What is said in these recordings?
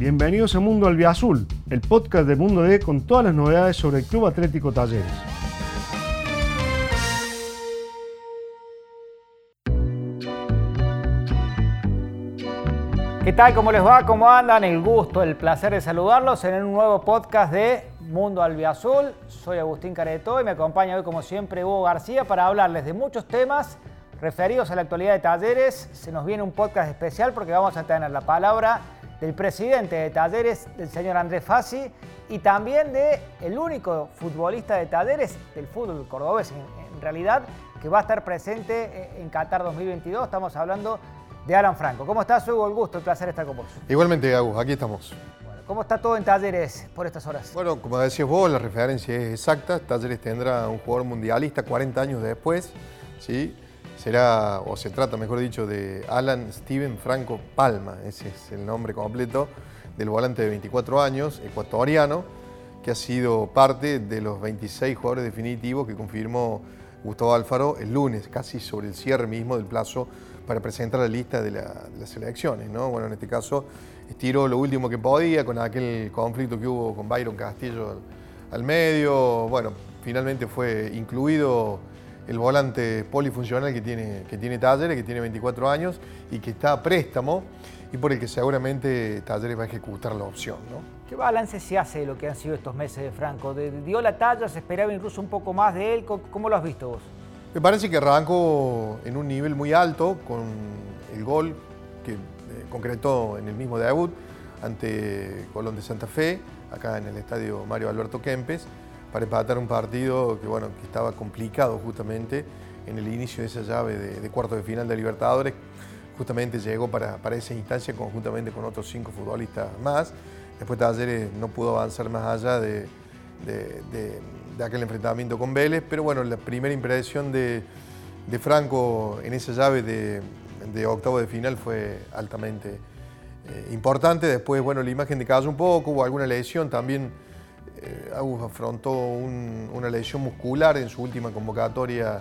Bienvenidos a Mundo Albiazul, el podcast de Mundo D con todas las novedades sobre el Club Atlético Talleres. ¿Qué tal? ¿Cómo les va? ¿Cómo andan? El gusto, el placer de saludarlos en un nuevo podcast de Mundo Albiazul. Soy Agustín Careto y me acompaña hoy, como siempre, Hugo García para hablarles de muchos temas referidos a la actualidad de Talleres. Se nos viene un podcast especial porque vamos a tener la palabra del presidente de Talleres, del señor Andrés Fassi, y también de el único futbolista de Talleres del fútbol cordobés, en, realidad, que va a estar presente en Qatar 2022. Estamos hablando de Alan Franco. ¿Cómo estás, Hugo? El gusto, el placer estar con vos. Igualmente, Agus, aquí estamos. ¿Cómo está todo en Talleres por estas horas? Bueno, como decías vos, la referencia es exacta. Talleres tendrá un jugador mundialista 40 años después, ¿sí? Será, o se trata, mejor dicho, de Alan Steven Franco Palma, ese es el nombre completo del volante de 24 años, ecuatoriano, que ha sido parte de los 26 jugadores definitivos que confirmó Gustavo Alfaro el lunes, casi sobre el cierre mismo del plazo para presentar la lista de, las elecciones. ¿no? Bueno, en este caso estiró lo último que podía con aquel conflicto que hubo con Byron Castillo al medio. Bueno, finalmente fue incluido el volante polifuncional que tiene, que tiene Talleres, que tiene 24 años y que está a préstamo y por el que seguramente Talleres va a ejecutar la opción. ¿no? ¿Qué balance se hace de lo que han sido estos meses de Franco? ¿Dio la talla? ¿Se esperaba incluso un poco más de él? ¿Cómo lo has visto vos? Me parece que arrancó en un nivel muy alto con el gol que eh, concretó en el mismo debut ante Colón de Santa Fe, acá en el estadio Mario Alberto Kempes para empatar un partido que, bueno, que estaba complicado justamente en el inicio de esa llave de, cuarto de final de Libertadores. Justamente llegó para, para, esa instancia conjuntamente con otros cinco futbolistas más. Después Talleres no pudo avanzar más allá de, de, aquel enfrentamiento con Vélez, pero bueno, la primera impresión de, Franco en esa llave de, octavo de final fue altamente eh, importante. Después, bueno, la imagen decayó un poco, hubo alguna lesión también eh, Agus afrontó una lesión muscular en su última convocatoria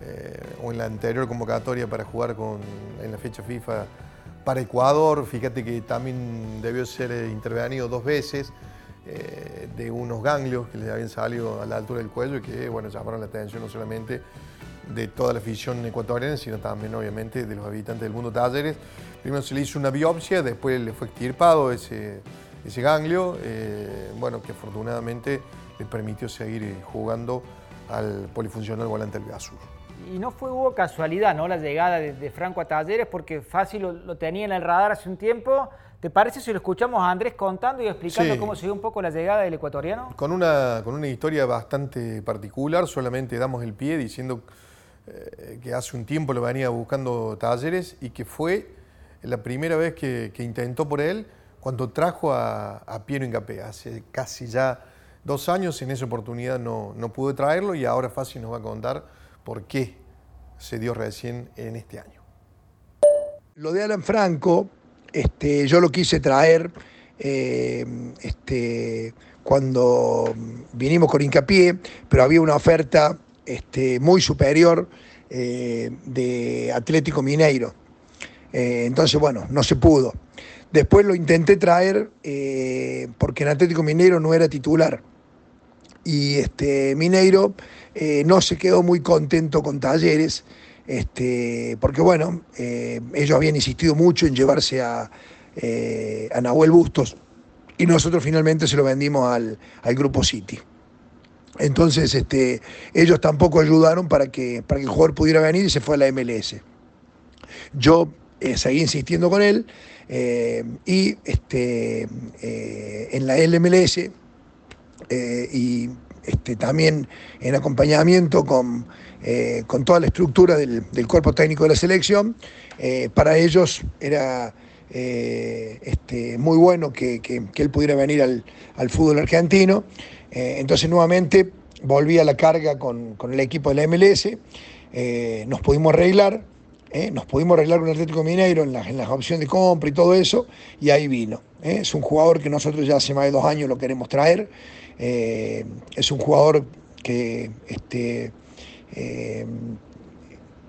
eh, o en la anterior convocatoria para jugar con, en la fecha FIFA para Ecuador. Fíjate que también debió ser intervenido dos veces eh, de unos ganglios que le habían salido a la altura del cuello y que bueno, llamaron la atención no solamente de toda la afición ecuatoriana, sino también obviamente de los habitantes del mundo talleres. Primero se le hizo una biopsia, después le fue extirpado ese ese ganglio, eh, bueno, que afortunadamente le permitió seguir eh, jugando al polifuncional volante del Azul. Y no fue hubo casualidad, ¿no? La llegada de, Franco a Talleres, porque fácil lo, tenía en el radar hace un tiempo. ¿Te parece si lo escuchamos a Andrés contando y explicando cómo se dio un poco la llegada del ecuatoriano? Con una, con una historia bastante particular, solamente damos el pie diciendo eh, que hace un tiempo lo venía buscando Talleres y que fue la primera vez que, que intentó por él cuando trajo a, Piero Ingapé hace casi ya dos años, en esa oportunidad no, no pude traerlo y ahora Fácil nos va a contar por qué se dio recién en este año. Lo de Alan Franco, este, yo lo quise traer eh, este, cuando vinimos con Incapié, pero había una oferta este, muy superior eh, de Atlético Mineiro. Eh, entonces, bueno, no se pudo. Después lo intenté traer eh, porque en Atlético Mineiro no era titular. Y este, Mineiro eh, no se quedó muy contento con Talleres, este, porque bueno, ellos habían insistido mucho en llevarse a, a, Nahuel Bustos y nosotros finalmente se lo vendimos al, Grupo City. Entonces este, ellos tampoco ayudaron para que, para que el jugador pudiera venir y se fue a la MLS. Yo seguí insistiendo con él eh, y este, eh, en la LMLS eh, y este, también en acompañamiento con, con toda la estructura del, cuerpo técnico de la selección, para ellos era este, muy bueno que, él pudiera venir al, fútbol argentino. entonces nuevamente volví a la carga con, con el equipo de la MLS, nos pudimos arreglar, ¿eh? nos pudimos arreglar con Atlético Mineiro en la, en opción de compra y todo eso, y ahí vino. ¿eh? Es un jugador que nosotros ya hace más de dos años lo queremos traer. Eh, es un jugador que este,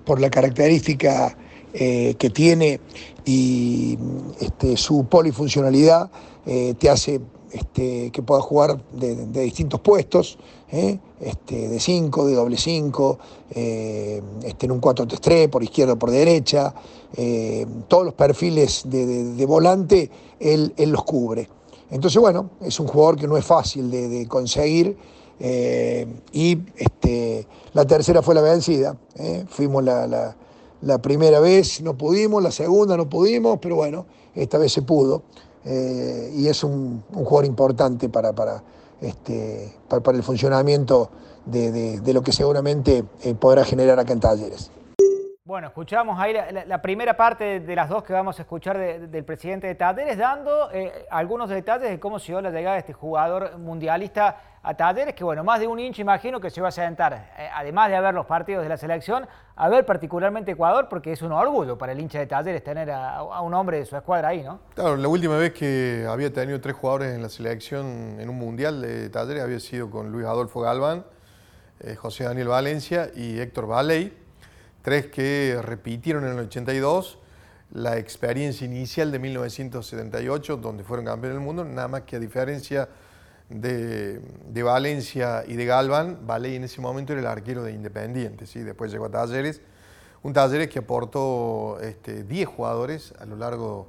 por la característica que tiene y este, su polifuncionalidad te hace este, que pueda jugar de, distintos puestos, ¿eh? este, de 5, de doble 5, este, en un 4-3-3, por izquierda o por derecha, todos los perfiles de, volante él, los cubre. Entonces, bueno, es un jugador que no es fácil de, conseguir y este, la tercera fue la vencida. Fuimos la primera vez no pudimos, la segunda no pudimos, pero bueno, esta vez se pudo. Eh, y es un, jugador importante para, este, para, el funcionamiento de, lo que seguramente eh, podrá generar acá en Talleres. Bueno, escuchamos ahí la, primera parte de, las dos que vamos a escuchar del presidente de Talleres, dando eh, algunos detalles de cómo se dio la llegada de este jugador mundialista a Talleres, que bueno, más de un hincha imagino que se va a sentar, eh, además de ver los partidos de la selección, a ver particularmente Ecuador, porque es un orgullo para el hincha de Talleres tener a, un hombre de su escuadra ahí, ¿no? Claro, la última vez que había tenido tres jugadores en la selección en un mundial de Talleres había sido con Luis Adolfo Galván, eh, José Daniel Valencia y Héctor Valey tres que repitieron en el 82 la experiencia inicial de 1978, donde fueron campeones del mundo, nada más que a diferencia de, Valencia y de Galvan, Valey en ese momento era el arquero de Independiente, ¿sí? después llegó a Talleres, un Talleres que aportó este, 10 jugadores a lo largo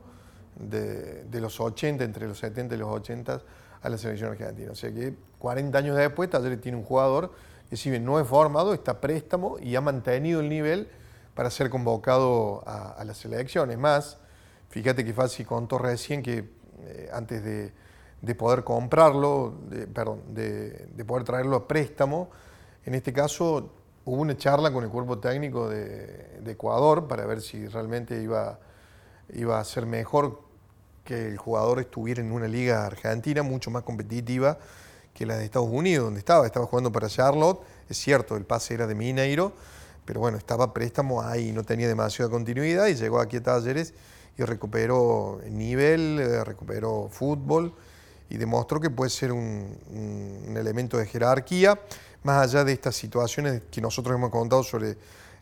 de, de, los 80, entre los 70 y los 80 a la selección argentina. O sea que 40 años después Talleres tiene un jugador si bien no es formado, está préstamo y ha mantenido el nivel para ser convocado a, las elecciones. Más, fíjate que Fassi contó recién que eh, antes de, poder comprarlo, perdón, de, poder traerlo a préstamo, en este caso hubo una charla con el cuerpo técnico de, Ecuador para ver si realmente iba, iba a ser mejor que el jugador estuviera en una liga argentina mucho más competitiva que la de Estados Unidos, donde estaba. Estaba jugando para Charlotte. Es cierto, el pase era de Mineiro, pero bueno, estaba préstamo ahí, no tenía demasiada continuidad y llegó aquí a Talleres y recuperó nivel, eh, recuperó fútbol y demostró que puede ser un, elemento de jerarquía, más allá de estas situaciones que nosotros hemos contado sobre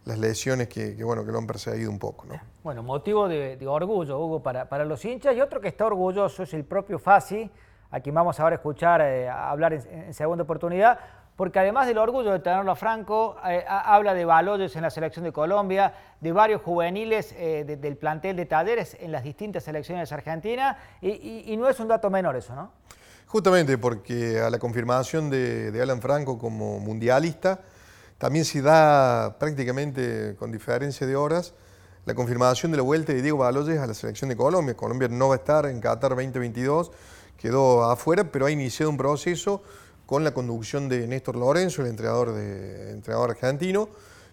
las lesiones que, bueno, que lo han perseguido un poco. ¿no? Bueno, motivo de, orgullo, Hugo, para, para, los hinchas y otro que está orgulloso es el propio Fassi, a quien vamos ahora a escuchar eh, hablar en, segunda oportunidad, porque además del orgullo de tenerlo a Franco, eh, habla de valores en la selección de Colombia, de varios juveniles eh, del plantel de Talleres en las distintas selecciones argentinas, y, no es un dato menor eso, ¿no? Justamente porque a la confirmación de, Alan Franco como mundialista, también se da prácticamente con diferencia de horas la confirmación de la vuelta de Diego Baloyes a la selección de Colombia. Colombia no va a estar en Qatar 2022 quedó afuera, pero ha iniciado un proceso con la conducción de Néstor Lorenzo, el entrenador, de, entrenador argentino,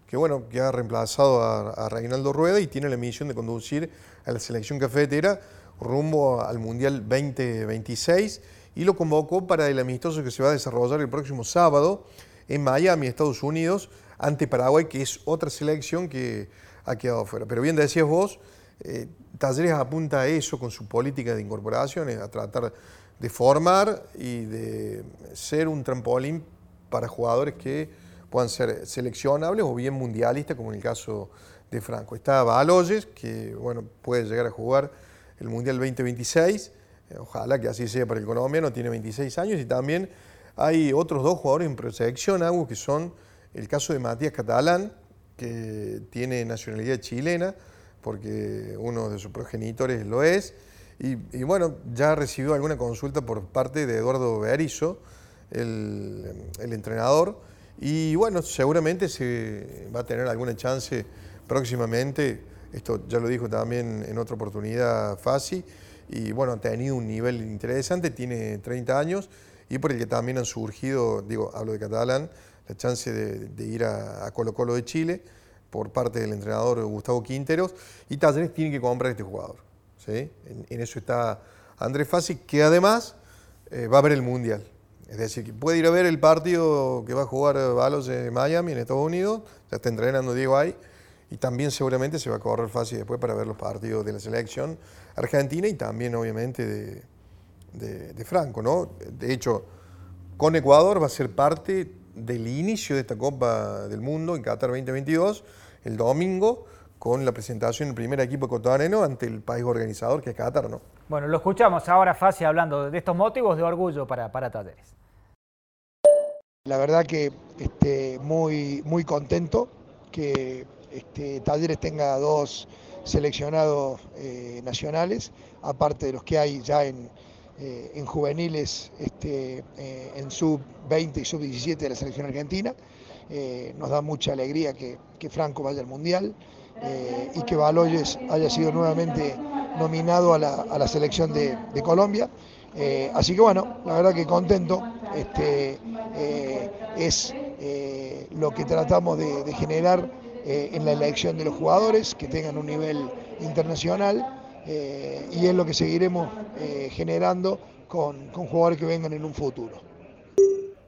que, bueno, que ha reemplazado a, Reinaldo Rueda y tiene la misión de conducir a la selección cafetera rumbo al Mundial 2026 y lo convocó para el amistoso que se va a desarrollar el próximo sábado en Miami, Estados Unidos, ante Paraguay, que es otra selección que ha quedado afuera. Pero bien decías vos, eh, Talleres apunta a eso con su política de incorporaciones, a tratar de formar y de ser un trampolín para jugadores que puedan ser seleccionables o bien mundialistas, como en el caso de Franco. Está Baloyes, que bueno, puede llegar a jugar el Mundial 2026, eh, ojalá que así sea para el colombiano, tiene 26 años, y también hay otros dos jugadores en proyección, algo que son el caso de Matías Catalán, que tiene nacionalidad chilena, porque uno de sus progenitores lo es. Y, bueno, ya recibió alguna consulta por parte de Eduardo Bearizo, el, entrenador. Y bueno, seguramente se va a tener alguna chance próximamente. Esto ya lo dijo también en otra oportunidad Fasi. Y bueno, ha tenido un nivel interesante, tiene 30 años y por el que también han surgido, digo, hablo de catalán, la chance de, ir a Colo Colo de Chile por parte del entrenador Gustavo Quinteros y Talleres tiene que comprar este jugador. ¿sí? En, eso está Andrés Fassi, que además eh, va a ver el Mundial. Es decir, que puede ir a ver el partido que va a jugar Balos en Miami, en Estados Unidos, ya está entrenando Diego ahí, y también seguramente se va a correr Fassi después para ver los partidos de la selección argentina y también obviamente de, de Franco. ¿no? De hecho, con Ecuador va a ser parte del inicio de esta Copa del Mundo en Qatar 2022 el domingo con la presentación del primer equipo ecuatoriano ante el país organizador que es Qatar, ¿no? Bueno, lo escuchamos ahora fácil hablando de estos motivos de orgullo para, para Talleres. La verdad que este, muy, muy contento que este, Talleres tenga dos seleccionados eh, nacionales, aparte de los que hay ya en, eh, en juveniles, este, eh, en sub-20 y sub-17 de la selección argentina. nos da mucha alegría que, que Franco vaya al Mundial y que Baloyes haya sido nuevamente nominado a la, a la selección de, de Colombia. así que bueno, la verdad que contento. Este, es lo que tratamos de, de generar eh, en la elección de los jugadores, que tengan un nivel internacional eh, y es lo que seguiremos eh, generando con, con, jugadores que vengan en un futuro.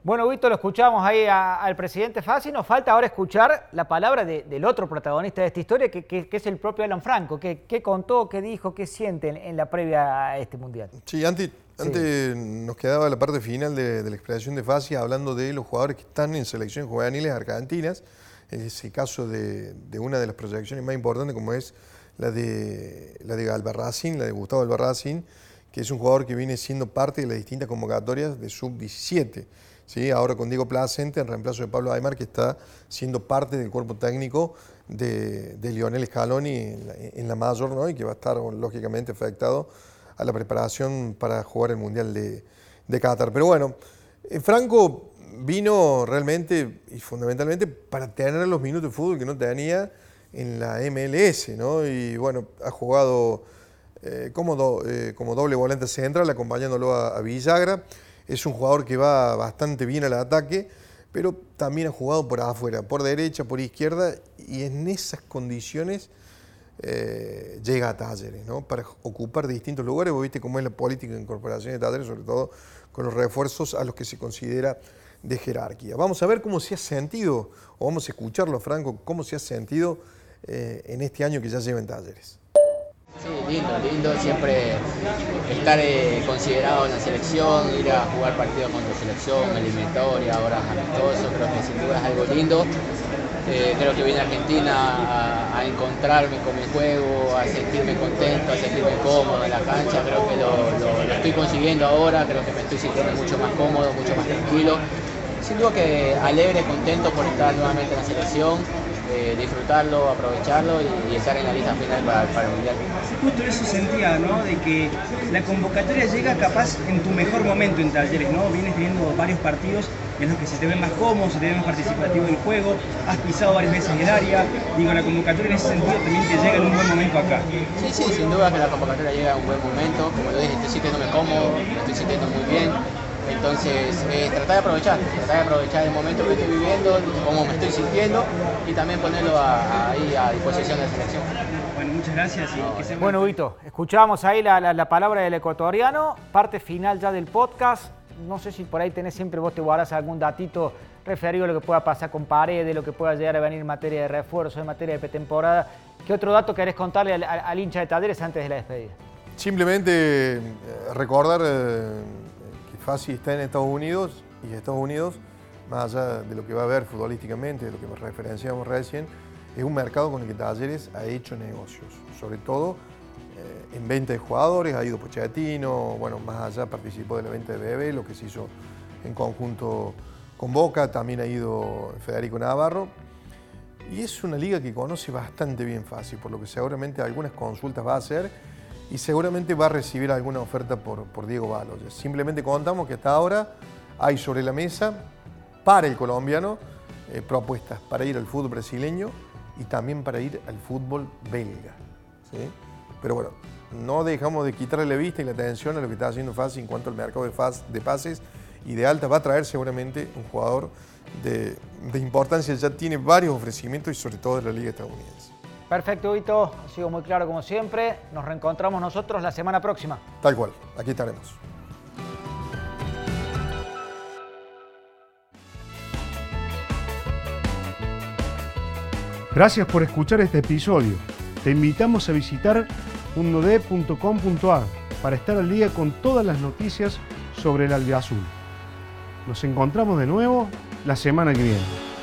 Bueno, Víctor, lo escuchamos ahí a, al presidente Fassi. Nos falta ahora escuchar la palabra de, del otro protagonista de esta historia, que, que, que es el propio Alan Franco. ¿Qué, contó, qué dijo, qué siente en, en, la previa a este mundial? Sí, antes, antes sí. nos quedaba la parte final de, de la explicación de Fassi hablando de los jugadores que están en selección juveniles argentinas es el caso de, de, una de las proyecciones más importantes como es la de, la de Albarracín, la de Gustavo Albarracín, que es un jugador que viene siendo parte de las distintas convocatorias de sub-17. ¿sí? Ahora con Diego Placente en reemplazo de Pablo Aymar, que está siendo parte del cuerpo técnico de, Lionel Scaloni en la, en la mayor ¿no? y que va a estar lógicamente afectado a la preparación para jugar el Mundial de, de Qatar. Pero bueno, eh, Franco vino realmente y fundamentalmente para tener los minutos de fútbol que no tenía en la MLS, ¿no? Y bueno, ha jugado eh, eh, como, doble volante central, acompañándolo a, a, Villagra. Es un jugador que va bastante bien al ataque, pero también ha jugado por afuera, por derecha, por izquierda, y en esas condiciones eh, llega a Talleres, ¿no? Para ocupar distintos lugares, vos viste cómo es la política de incorporación de Talleres, sobre todo con los refuerzos a los que se considera de jerarquía. Vamos a ver cómo se ha sentido, o vamos a escucharlo, Franco, cómo se ha sentido eh, en este año que ya lleva en talleres. Sí, lindo, lindo siempre estar eh, considerado en la selección, ir a jugar partidos con tu selección, eliminatoria, ahora amistoso, creo que sin duda es algo lindo. Eh, creo que vine a Argentina a, encontrarme con mi juego, a sentirme contento, a sentirme cómodo en la cancha, creo que lo, lo estoy consiguiendo ahora, creo que me estoy sintiendo mucho más cómodo, mucho más tranquilo sin duda que alegre, contento por estar nuevamente en la selección, eh, disfrutarlo, aprovecharlo y, y, estar en la lista final para, para, el Mundial. Justo eso sentía, ¿no? De que la convocatoria llega capaz en tu mejor momento en Talleres, ¿no? Vienes teniendo varios partidos en los que se te ve más cómodo, se te ve más participativo en el juego, has pisado varias veces el área, digo, la convocatoria en ese sentido también te llega en un buen momento acá. Sí, sí, sin duda que la convocatoria llega en un buen momento, como lo dije, estoy sintiéndome cómodo, me estoy sintiendo muy bien, entonces, eh, tratar de aprovechar, tratar de aprovechar el momento que estoy viviendo, cómo me estoy sintiendo y también ponerlo a, ahí a disposición de la selección. Bueno, muchas gracias. Y no, que se bueno, Vito, escuchábamos ahí la, la, la, palabra del ecuatoriano, parte final ya del podcast. No sé si por ahí tenés siempre, vos te guardás algún datito referido a lo que pueda pasar con Paredes, lo que pueda llegar a venir en materia de refuerzo, en materia de pretemporada. ¿Qué otro dato querés contarle al, al, al hincha de Talleres antes de la despedida? Simplemente eh, recordar eh, Fassi está en Estados Unidos y Estados Unidos, más allá de lo que va a haber futbolísticamente, de lo que referenciamos recién, es un mercado con el que Talleres ha hecho negocios, sobre todo eh, en venta de jugadores, ha ido Pochettino, bueno, más allá participó de la venta de Bebé, lo que se hizo en conjunto con Boca, también ha ido Federico Navarro, y es una liga que conoce bastante bien Fassi, por lo que seguramente algunas consultas va a hacer y seguramente va a recibir alguna oferta por, por Diego Baloyes. Simplemente contamos que hasta ahora hay sobre la mesa para el colombiano eh, propuestas para ir al fútbol brasileño y también para ir al fútbol belga. ¿sí? Pero bueno, no dejamos de quitarle la vista y la atención a lo que está haciendo Fassi en cuanto al mercado de, faz, de pases y de alta va a traer seguramente un jugador de, de importancia, ya tiene varios ofrecimientos y sobre todo de la liga estadounidense. Perfecto, Vito. Ha sido muy claro como siempre. Nos reencontramos nosotros la semana próxima. Tal cual. Aquí estaremos. Gracias por escuchar este episodio. Te invitamos a visitar mundod.com.ar para estar al día con todas las noticias sobre el albiazul. Nos encontramos de nuevo la semana que viene.